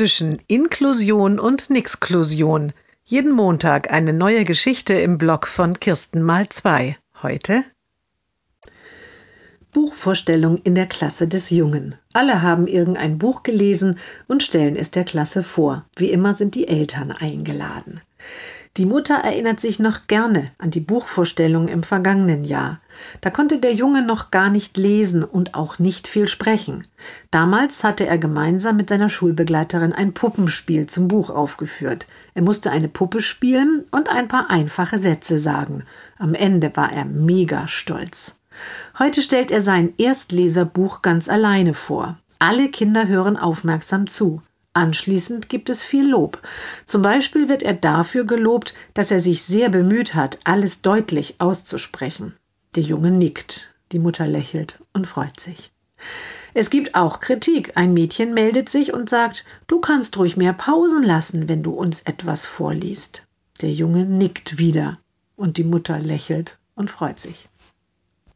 zwischen Inklusion und Nixklusion. Jeden Montag eine neue Geschichte im Blog von Kirsten mal zwei. Heute Buchvorstellung in der Klasse des Jungen. Alle haben irgendein Buch gelesen und stellen es der Klasse vor. Wie immer sind die Eltern eingeladen. Die Mutter erinnert sich noch gerne an die Buchvorstellung im vergangenen Jahr. Da konnte der Junge noch gar nicht lesen und auch nicht viel sprechen. Damals hatte er gemeinsam mit seiner Schulbegleiterin ein Puppenspiel zum Buch aufgeführt. Er musste eine Puppe spielen und ein paar einfache Sätze sagen. Am Ende war er mega stolz. Heute stellt er sein Erstleserbuch ganz alleine vor. Alle Kinder hören aufmerksam zu. Anschließend gibt es viel Lob. Zum Beispiel wird er dafür gelobt, dass er sich sehr bemüht hat, alles deutlich auszusprechen. Der Junge nickt, die Mutter lächelt und freut sich. Es gibt auch Kritik. Ein Mädchen meldet sich und sagt, du kannst ruhig mehr Pausen lassen, wenn du uns etwas vorliest. Der Junge nickt wieder und die Mutter lächelt und freut sich.